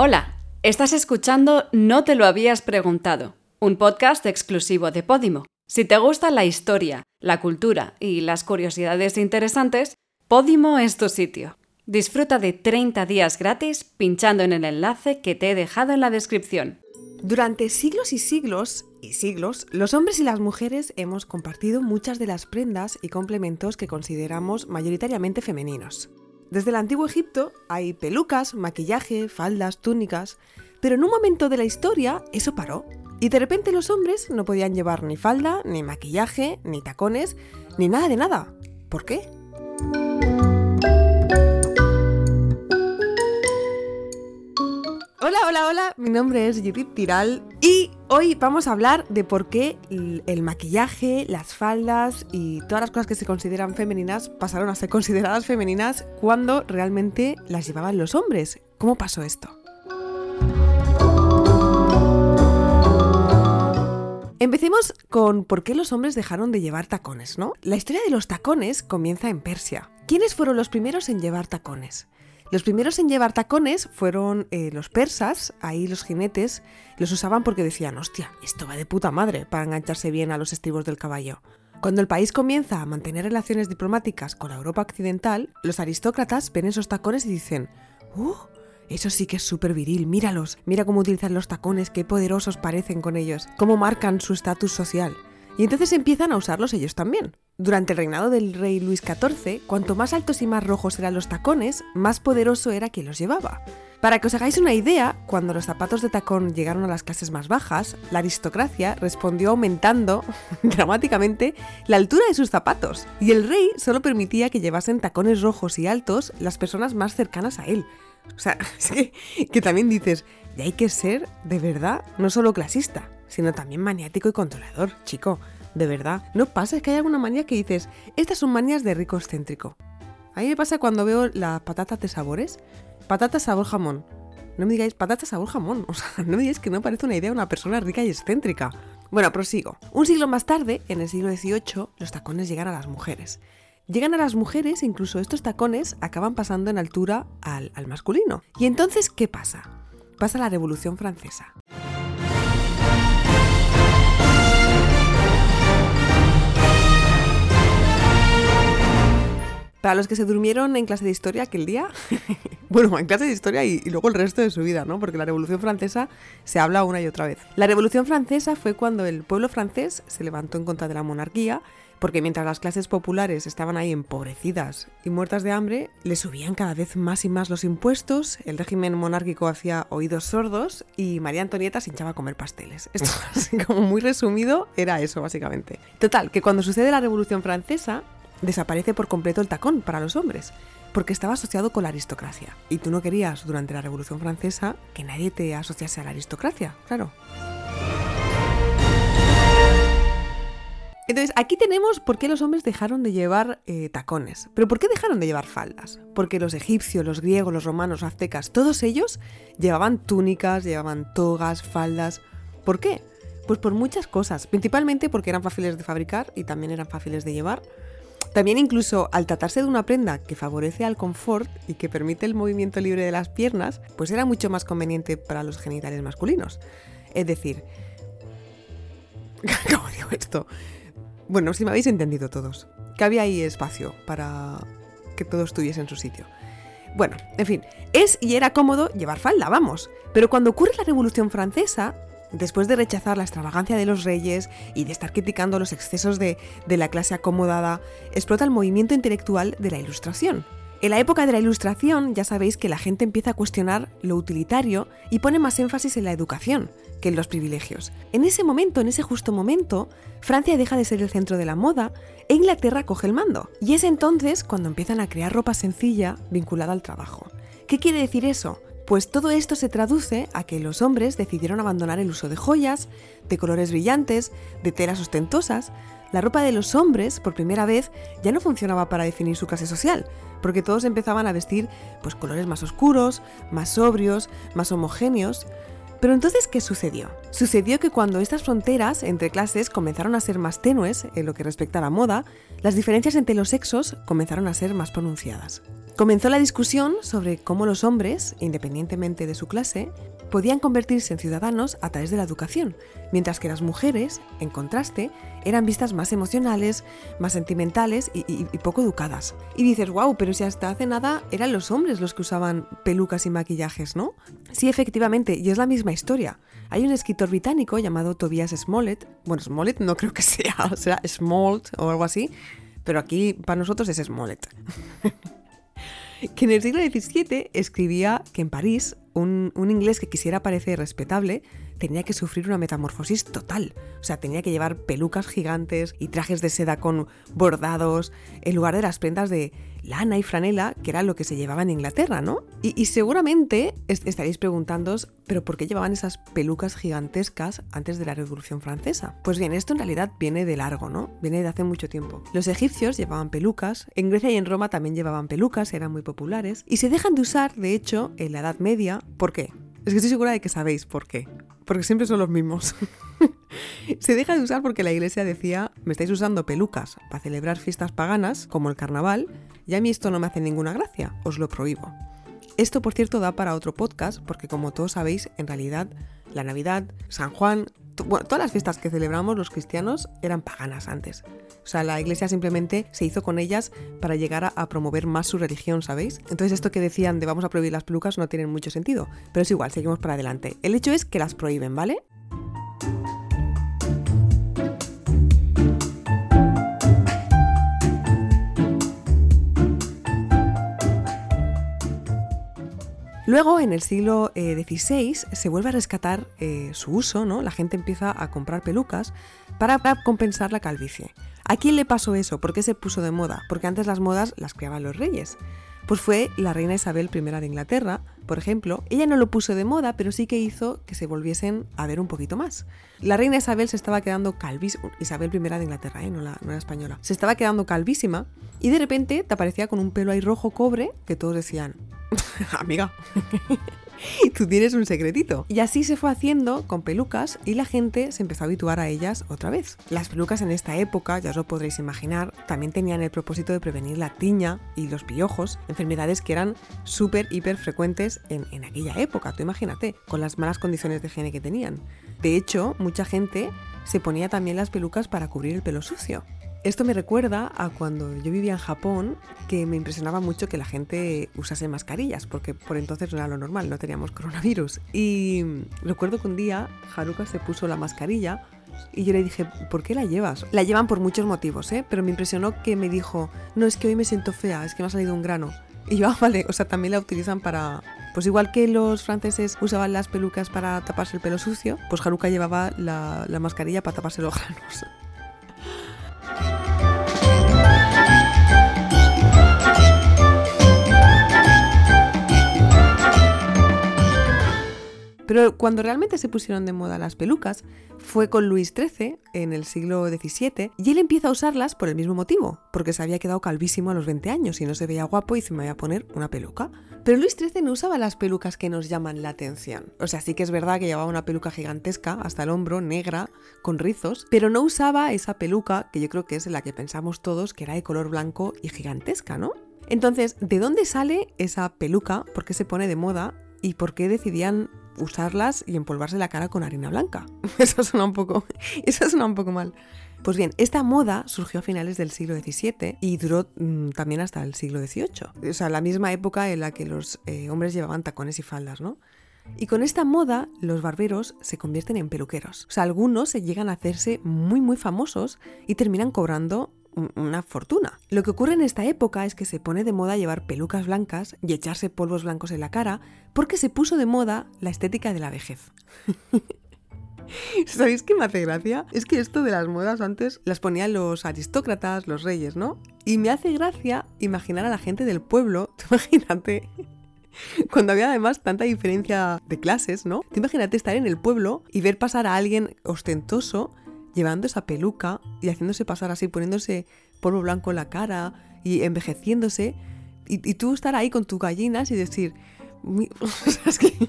Hola, estás escuchando No te lo habías preguntado, un podcast exclusivo de Podimo. Si te gusta la historia, la cultura y las curiosidades interesantes, Podimo es tu sitio. Disfruta de 30 días gratis pinchando en el enlace que te he dejado en la descripción. Durante siglos y siglos y siglos, los hombres y las mujeres hemos compartido muchas de las prendas y complementos que consideramos mayoritariamente femeninos. Desde el antiguo Egipto hay pelucas, maquillaje, faldas, túnicas, pero en un momento de la historia eso paró. Y de repente los hombres no podían llevar ni falda, ni maquillaje, ni tacones, ni nada de nada. ¿Por qué? Hola, hola, hola, mi nombre es Judith Tiral y hoy vamos a hablar de por qué el maquillaje, las faldas y todas las cosas que se consideran femeninas pasaron a ser consideradas femeninas cuando realmente las llevaban los hombres. ¿Cómo pasó esto? Empecemos con por qué los hombres dejaron de llevar tacones, ¿no? La historia de los tacones comienza en Persia. ¿Quiénes fueron los primeros en llevar tacones? Los primeros en llevar tacones fueron eh, los persas, ahí los jinetes los usaban porque decían, hostia, esto va de puta madre para engancharse bien a los estribos del caballo. Cuando el país comienza a mantener relaciones diplomáticas con la Europa occidental, los aristócratas ven esos tacones y dicen, ¡Uh! Eso sí que es súper viril, míralos, mira cómo utilizan los tacones, qué poderosos parecen con ellos, cómo marcan su estatus social. Y entonces empiezan a usarlos ellos también. Durante el reinado del rey Luis XIV, cuanto más altos y más rojos eran los tacones, más poderoso era quien los llevaba. Para que os hagáis una idea, cuando los zapatos de tacón llegaron a las clases más bajas, la aristocracia respondió aumentando dramáticamente la altura de sus zapatos, y el rey solo permitía que llevasen tacones rojos y altos las personas más cercanas a él. O sea, es que, que también dices, y hay que ser, de verdad, no solo clasista, sino también maniático y controlador, chico. De verdad. ¿No pasa? Es que hay alguna manía que dices, estas son manías de rico excéntrico. A mí me pasa cuando veo las patatas de sabores. Patatas sabor jamón. No me digáis patatas sabor jamón. O sea, no me digáis que no parece una idea de una persona rica y excéntrica. Bueno, prosigo. Un siglo más tarde, en el siglo XVIII, los tacones llegan a las mujeres. Llegan a las mujeres e incluso estos tacones acaban pasando en altura al, al masculino. ¿Y entonces qué pasa? Pasa la Revolución Francesa. Para los que se durmieron en clase de historia aquel día, bueno, en clase de historia y, luego el resto de su vida, ¿no? Porque la Revolución Francesa se habla una y otra vez. La Revolución Francesa fue cuando el pueblo francés se levantó en contra de la monarquía, porque mientras las clases populares estaban ahí empobrecidas y muertas de hambre, le subían cada vez más y más los impuestos, el régimen monárquico hacía oídos sordos y María Antonieta se hinchaba a comer pasteles. Esto, así como muy resumido, era eso básicamente. Total, que cuando sucede la Revolución Francesa, desaparece por completo el tacón para los hombres, porque estaba asociado con la aristocracia. Y tú no querías, durante la Revolución Francesa, que nadie te asociase a la aristocracia, claro. Entonces, aquí tenemos por qué los hombres dejaron de llevar eh, tacones. Pero ¿por qué dejaron de llevar faldas? Porque los egipcios, los griegos, los romanos, los aztecas, todos ellos llevaban túnicas, llevaban togas, faldas. ¿Por qué? Pues por muchas cosas. Principalmente porque eran fáciles de fabricar y también eran fáciles de llevar. También incluso al tratarse de una prenda que favorece al confort y que permite el movimiento libre de las piernas, pues era mucho más conveniente para los genitales masculinos. Es decir, ¿cómo digo esto? Bueno, si me habéis entendido todos, que había ahí espacio para que todo estuviese en su sitio. Bueno, en fin, es y era cómodo llevar falda, vamos. Pero cuando ocurre la Revolución Francesa, Después de rechazar la extravagancia de los reyes y de estar criticando los excesos de, de, la clase acomodada, explota el movimiento intelectual de la Ilustración. En la época de la Ilustración ya sabéis que la gente empieza a cuestionar lo utilitario y pone más énfasis en la educación que en los privilegios. En ese momento, en ese justo momento, Francia deja de ser el centro de la moda e Inglaterra coge el mando. Y es entonces cuando empiezan a crear ropa sencilla vinculada al trabajo. ¿Qué quiere decir eso? Pues todo esto se traduce a que los hombres decidieron abandonar el uso de joyas, de colores brillantes, de telas ostentosas. La ropa de los hombres, por primera vez, ya no funcionaba para definir su clase social, porque todos empezaban a vestir pues colores más oscuros, más sobrios, más homogéneos. Pero entonces, ¿qué sucedió? Sucedió que cuando estas fronteras entre clases comenzaron a ser más tenues en lo que respecta a la moda, las diferencias entre los sexos comenzaron a ser más pronunciadas. Comenzó la discusión sobre cómo los hombres, independientemente de su clase, podían convertirse en ciudadanos a través de la educación, mientras que las mujeres, en contraste, eran vistas más emocionales, más sentimentales y, poco educadas. Y dices, wow, pero si hasta hace nada eran los hombres los que usaban pelucas y maquillajes, ¿no? Sí, efectivamente, y es la misma historia. Hay un escritor británico llamado Tobias Smollett, bueno, Smollett no creo que sea, o sea, Smollett o algo así, pero aquí para nosotros es Smollett. que en el siglo XVII escribía que en París un, inglés que quisiera parecer respetable tenía que sufrir una metamorfosis total. O sea, tenía que llevar pelucas gigantes y trajes de seda con bordados en lugar de las prendas de lana y franela, que era lo que se llevaba en Inglaterra, ¿no? Y, seguramente estaréis preguntándoos, ¿pero por qué llevaban esas pelucas gigantescas antes de la Revolución Francesa? Pues bien, esto en realidad viene de largo, ¿no? Viene de hace mucho tiempo. Los egipcios llevaban pelucas, en Grecia y en Roma también llevaban pelucas, eran muy populares, y se dejan de usar, de hecho, en la Edad Media. ¿Por qué? Es que estoy segura de que sabéis por qué porque siempre son los mismos. Se deja de usar porque la iglesia decía, me estáis usando pelucas para celebrar fiestas paganas, como el carnaval, y a mí esto no me hace ninguna gracia, os lo prohíbo. Esto, por cierto, da para otro podcast, porque como todos sabéis, en realidad la Navidad, San Juan, todas las fiestas que celebramos los cristianos eran paganas antes. O sea, la iglesia simplemente se hizo con ellas para llegar a, promover más su religión, ¿sabéis? Entonces esto que decían de vamos a prohibir las pelucas no tiene mucho sentido. Pero es igual, seguimos para adelante. El hecho es que las prohíben, ¿vale? Luego, en el siglo XVI, eh, se vuelve a rescatar eh, su uso, ¿no? La gente empieza a comprar pelucas para, compensar la calvicie. ¿A quién le pasó eso? ¿Por qué se puso de moda? Porque antes las modas las creaban los reyes. Pues fue la reina Isabel I de Inglaterra, por ejemplo. Ella no lo puso de moda, pero sí que hizo que se volviesen a ver un poquito más. La reina Isabel se estaba quedando calvísima. Isabel I de Inglaterra, ¿eh? no, la, no española. Se estaba quedando calvísima y de repente te aparecía con un pelo ahí rojo cobre que todos decían, amiga, tú tienes un secretito. Y así se fue haciendo con pelucas y la gente se empezó a habituar a ellas otra vez. Las pelucas en esta época, ya os lo podréis imaginar, también tenían el propósito de prevenir la tiña y los piojos, enfermedades que eran súper, hiper frecuentes en, aquella época, tú imagínate, con las malas condiciones de higiene que tenían. De hecho, mucha gente se ponía también las pelucas para cubrir el pelo sucio. Esto me recuerda a cuando yo vivía en Japón, que me impresionaba mucho que la gente usase mascarillas, porque por entonces no era lo normal, no teníamos coronavirus. Y recuerdo que un día Haruka se puso la mascarilla y yo le dije, ¿por qué la llevas? La llevan por muchos motivos, ¿eh? Pero me impresionó que me dijo, no, es que hoy me siento fea, es que me ha salido un grano. Y yo, ah, vale, o sea, también la utilizan para... Pues igual que los franceses usaban las pelucas para taparse el pelo sucio, pues Haruka llevaba la, la mascarilla para taparse los granos. Pero cuando realmente se pusieron de moda las pelucas fue con Luis XIII en el siglo XVII y él empieza a usarlas por el mismo motivo, porque se había quedado calvísimo a los 20 años y no se veía guapo y se me voy a poner una peluca. Pero Luis XIII no usaba las pelucas que nos llaman la atención. O sea, sí que es verdad que llevaba una peluca gigantesca hasta el hombro, negra, con rizos, pero no usaba esa peluca que yo creo que es la que pensamos todos que era de color blanco y gigantesca, ¿no? Entonces, ¿de dónde sale esa peluca? ¿Por qué se pone de moda? ¿Y por qué decidían usarlas y empolvarse la cara con harina blanca. Eso suena un poco, eso suena un poco mal. Pues bien, esta moda surgió a finales del siglo XVII y duró mm, también hasta el siglo XVIII. O sea, la misma época en la que los eh, hombres llevaban tacones y faldas, ¿no? Y con esta moda, los barberos se convierten en peluqueros. O sea, algunos se llegan a hacerse muy, muy famosos y terminan cobrando una fortuna. Lo que ocurre en esta época es que se pone de moda llevar pelucas blancas y echarse polvos blancos en la cara porque se puso de moda la estética de la vejez. ¿Sabéis qué me hace gracia? Es que esto de las modas antes las ponían los aristócratas, los reyes, ¿no? Y me hace gracia imaginar a la gente del pueblo, imagínate, cuando había además tanta diferencia de clases, ¿no? imagínate estar en el pueblo y ver pasar a alguien ostentoso llevando esa peluca y haciéndose pasar así, poniéndose polvo blanco en la cara y envejeciéndose, y, tú estar ahí con tus gallinas y decir.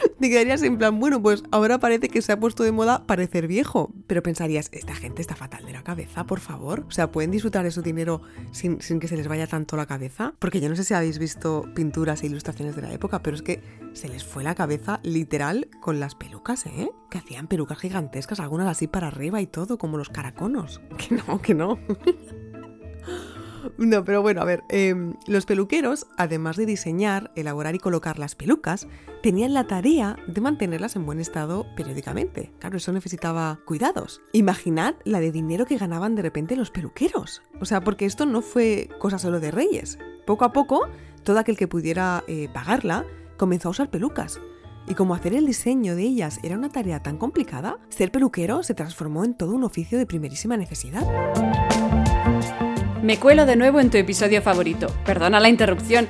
Te quedarías en plan, bueno, pues ahora parece que se ha puesto de moda parecer viejo. Pero pensarías, esta gente está fatal de la cabeza, por favor. O sea, ¿pueden disfrutar de su dinero sin, sin que se les vaya tanto la cabeza? Porque yo no sé si habéis visto pinturas e ilustraciones de la época, pero es que se les fue la cabeza literal con las pelucas, ¿eh? Que hacían pelucas gigantescas, algunas así para arriba y todo, como los caraconos. Que no, que no. No, pero bueno, a ver, em, los peluqueros, además de diseñar, elaborar y colocar las pelucas, tenían la tarea de mantenerlas en buen estado periódicamente. Claro, eso necesitaba cuidados. Imaginad la de dinero que ganaban de repente los peluqueros. O sea, porque esto no fue cosa solo de reyes. Poco a poco, todo aquel que pudiera eh, pagarla comenzó a usar pelucas. Y como hacer el diseño de ellas era una tarea tan complicada, ser peluquero se transformó en todo un oficio de primerísima necesidad. Me cuelo de nuevo en tu episodio favorito. Perdona la interrupción,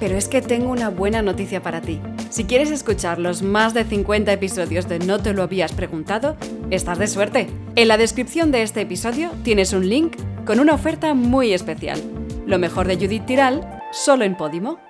pero es que tengo una buena noticia para ti. Si quieres escuchar los más de 50 episodios de No te lo habías preguntado, estás de suerte. En la descripción de este episodio tienes un link con una oferta muy especial. Lo mejor de Judith Tiral, solo en Podimo.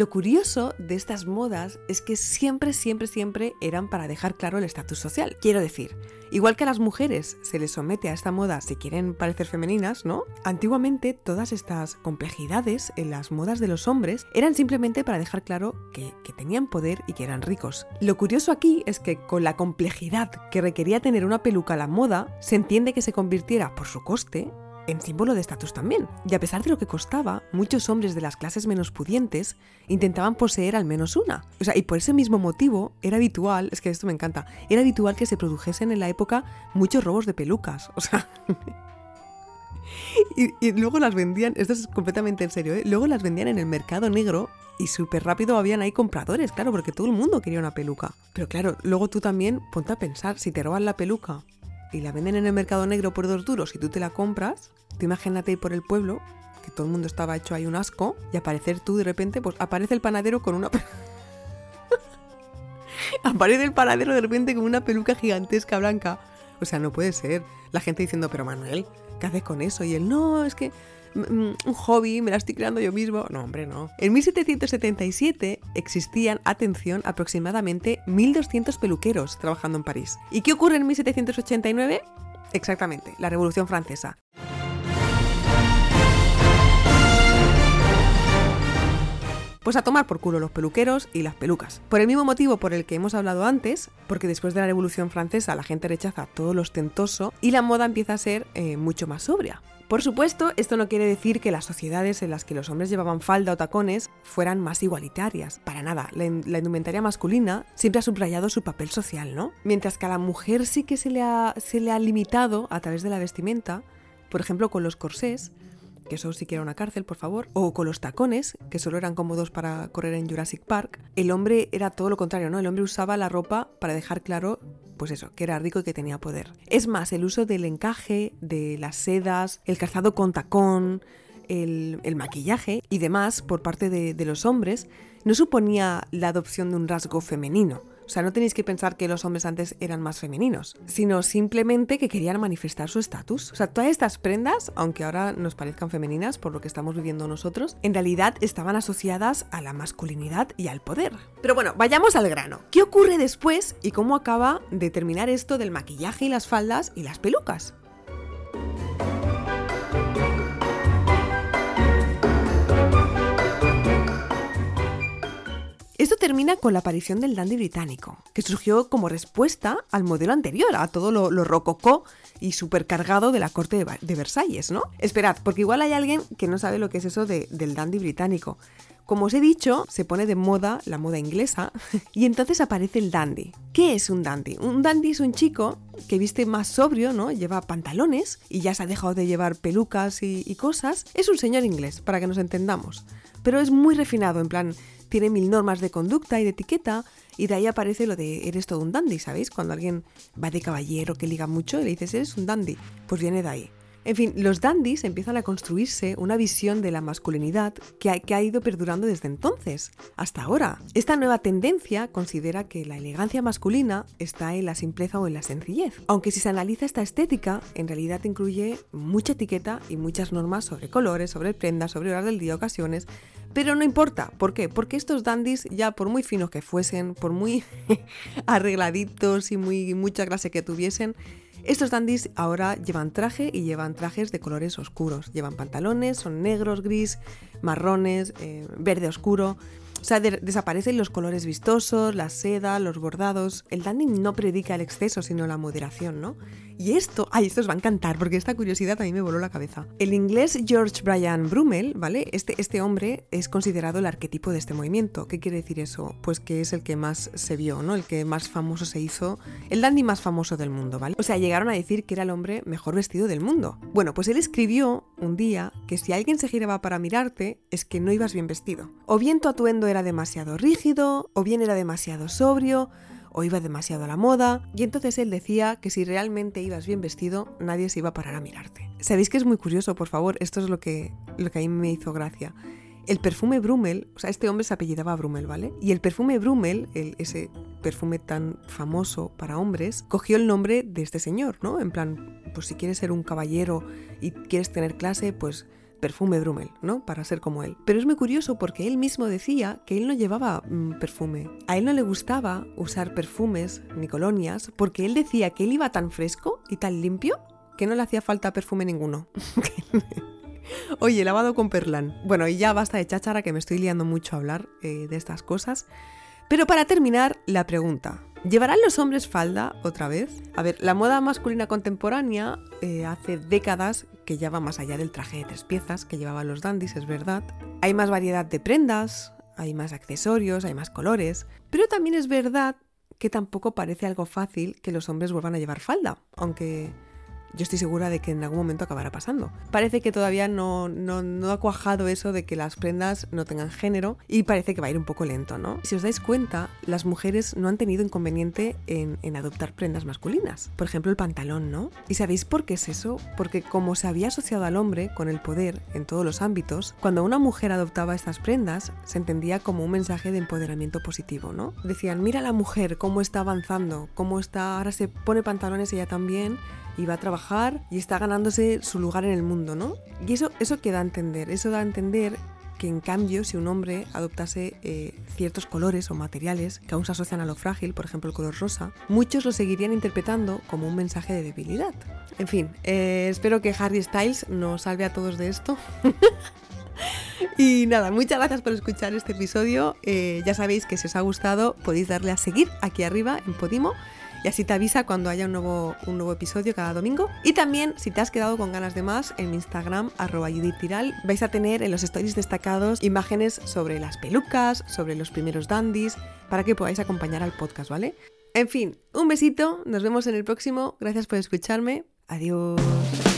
Lo curioso de estas modas es que siempre, siempre, siempre eran para dejar claro el estatus social. Quiero decir, igual que a las mujeres se les somete a esta moda si quieren parecer femeninas, ¿no? Antiguamente todas estas complejidades en las modas de los hombres eran simplemente para dejar claro que, que tenían poder y que eran ricos. Lo curioso aquí es que con la complejidad que requería tener una peluca a la moda, se entiende que se convirtiera por su coste en símbolo de estatus también. Y a pesar de lo que costaba, muchos hombres de las clases menos pudientes intentaban poseer al menos una. O sea, y por ese mismo motivo era habitual, es que esto me encanta, era habitual que se produjesen en la época muchos robos de pelucas. O sea... y, luego las vendían, esto es completamente en serio, ¿eh? luego las vendían en el mercado negro y súper rápido habían ahí compradores, claro, porque todo el mundo quería una peluca. Pero claro, luego tú también ponte a pensar, si te roban la peluca y la venden en el mercado negro por dos duros y tú te la compras, te imagínate ir por el pueblo, que todo el mundo estaba hecho ahí un asco, y aparecer tú de repente, pues aparece el panadero con una... aparece el panadero de repente con una peluca gigantesca blanca. O sea, no puede ser. La gente diciendo, pero Manuel, ¿qué haces con eso? Y él, no, es que un hobby, me la estoy creando yo mismo. No, hombre, no. En 1777 existían, atención, aproximadamente 1.200 peluqueros trabajando en París. ¿Y qué ocurre en 1789? Exactamente, la Revolución Francesa. Pues a tomar por culo los peluqueros y las pelucas. Por el mismo motivo por el que hemos hablado antes, porque después de la Revolución Francesa la gente rechaza todo lo ostentoso y la moda empieza a ser eh, mucho más sobria. Por supuesto, esto no quiere decir que las sociedades en las que los hombres llevaban falda o tacones fueran más igualitarias. Para nada, la, indumentaria masculina siempre ha subrayado su papel social, ¿no? Mientras que a la mujer sí que se le ha, se le ha limitado a través de la vestimenta, por ejemplo con los corsés, que eso sí que era una cárcel, por favor, o con los tacones, que solo eran cómodos para correr en Jurassic Park, el hombre era todo lo contrario, ¿no? El hombre usaba la ropa para dejar claro, pues eso, que era rico y que tenía poder. Es más, el uso del encaje, de las sedas, el calzado con tacón, el, maquillaje y demás por parte de los hombres no suponía la adopción de un rasgo femenino, o sea, no tenéis que pensar que los hombres antes eran más femeninos, sino simplemente que querían manifestar su estatus. O sea, todas estas prendas, aunque ahora nos parezcan femeninas por lo que estamos viviendo nosotros, en realidad estaban asociadas a la masculinidad y al poder. Pero bueno, vayamos al grano. ¿Qué ocurre después y cómo acaba de terminar esto del maquillaje y las faldas y las pelucas? Esto termina con la aparición del dandy británico, que surgió como respuesta al modelo anterior, a todo lo, rococó y supercargado de la corte de, Versalles, ¿no? Esperad, porque igual hay alguien que no sabe lo que es eso del dandy británico. Como os he dicho, se pone de moda la moda inglesa y entonces aparece el dandy. ¿Qué es un dandy? Un dandy es un chico que viste más sobrio, ¿no? Lleva pantalones y ya se ha dejado de llevar pelucas y, cosas. Es un señor inglés, para que nos entendamos. Pero es muy refinado, en plan, tiene mil normas de conducta y de etiqueta, y de ahí aparece lo de eres todo un dandy, ¿sabéis? Cuando alguien va de caballero que liga mucho y le dices eres un dandy, pues viene de ahí. En fin, los dandies empiezan a construirse una visión de la masculinidad que ha, ido perdurando desde entonces hasta ahora. Esta nueva tendencia considera que la elegancia masculina está en la simpleza o en la sencillez. Aunque si se analiza esta estética, en realidad incluye mucha etiqueta y muchas normas sobre colores, sobre prendas, sobre horas del día, ocasiones. Pero no importa, ¿por qué? Porque estos dandies, ya por muy finos que fuesen, por muy arregladitos y muy mucha clase que tuviesen, estos dandies ahora llevan traje y llevan trajes de colores oscuros. Llevan pantalones, son negros, gris, marrones, eh, verde oscuro. O sea, de desaparecen los colores vistosos, la seda, los bordados. El dandy no predica el exceso, sino la moderación, ¿no? Y esto, ay, esto os va a encantar porque esta curiosidad a mí me voló la cabeza. El inglés George Brian Brummel, ¿vale? Este, este hombre es considerado el arquetipo de este movimiento. ¿Qué quiere decir eso? Pues que es el que más se vio, ¿no? El que más famoso se hizo, el dandy más famoso del mundo, ¿vale? O sea, llegaron a decir que era el hombre mejor vestido del mundo. Bueno, pues él escribió un día que si alguien se giraba para mirarte es que no ibas bien vestido. O bien tu atuendo era demasiado rígido, o bien era demasiado sobrio, o iba demasiado a la moda, y entonces él decía que si realmente ibas bien vestido, nadie se iba a parar a mirarte. ¿Sabéis que es muy curioso, por favor? Esto es lo que, lo que a mí me hizo gracia. El perfume Brummel, o sea, este hombre se apellidaba Brummel, ¿vale? Y el perfume Brummel, el, ese perfume tan famoso para hombres, cogió el nombre de este señor, ¿no? En plan, pues si quieres ser un caballero y quieres tener clase, pues perfume Brummel, ¿no? Para ser como él. Pero es muy curioso porque él mismo decía que él no llevaba mm, perfume. A él no le gustaba usar perfumes ni colonias porque él decía que él iba tan fresco y tan limpio que no le hacía falta perfume ninguno. Oye, lavado con perlán. Bueno, y ya basta de cháchara que me estoy liando mucho a hablar eh, de estas cosas. Pero para terminar, la pregunta. ¿Llevarán los hombres falda otra vez? A ver, la moda masculina contemporánea eh, hace décadas que ya va más allá del traje de tres piezas que llevaban los dandies, es verdad. Hay más variedad de prendas, hay más accesorios, hay más colores, pero también es verdad que tampoco parece algo fácil que los hombres vuelvan a llevar falda, aunque yo estoy segura de que en algún momento acabará pasando. Parece que todavía no, no, ha cuajado eso de que las prendas no tengan género y parece que va a ir un poco lento, ¿no? Si os dais cuenta, las mujeres no han tenido inconveniente en, en adoptar prendas masculinas. Por ejemplo, el pantalón, ¿no? ¿Y sabéis por qué es eso? Porque como se había asociado al hombre con el poder en todos los ámbitos, cuando una mujer adoptaba estas prendas, se entendía como un mensaje de empoderamiento positivo, ¿no? Decían, mira la mujer cómo está avanzando, cómo está, ahora se pone pantalones ella también y va a trabajar y está ganándose su lugar en el mundo, ¿no? Y eso, eso que da a entender, eso da a entender que en cambio si un hombre adoptase eh, ciertos colores o materiales que aún se asocian a lo frágil, por ejemplo el color rosa, muchos lo seguirían interpretando como un mensaje de debilidad. En fin, eh, espero que Harry Styles nos salve a todos de esto. Y nada, muchas gracias por escuchar este episodio. Eh, ya sabéis que si os ha gustado podéis darle a seguir aquí arriba en Podimo y así te avisa cuando haya un nuevo, un nuevo episodio cada domingo. Y también, si te has quedado con ganas de más, en mi Instagram, arroba vais a tener en los stories destacados imágenes sobre las pelucas, sobre los primeros dandies, para que podáis acompañar al podcast, ¿vale? En fin, un besito, nos vemos en el próximo, gracias por escucharme, adiós.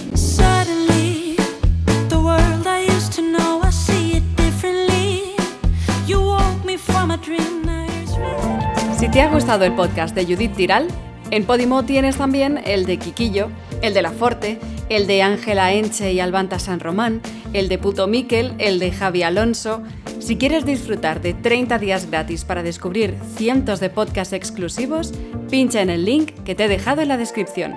Te ha gustado el podcast de Judith Tiral, en Podimo tienes también el de Quiquillo, el de La Forte, el de Ángela Enche y Albanta San Román, el de Puto Miquel, el de Javi Alonso. Si quieres disfrutar de 30 días gratis para descubrir cientos de podcasts exclusivos, pincha en el link que te he dejado en la descripción.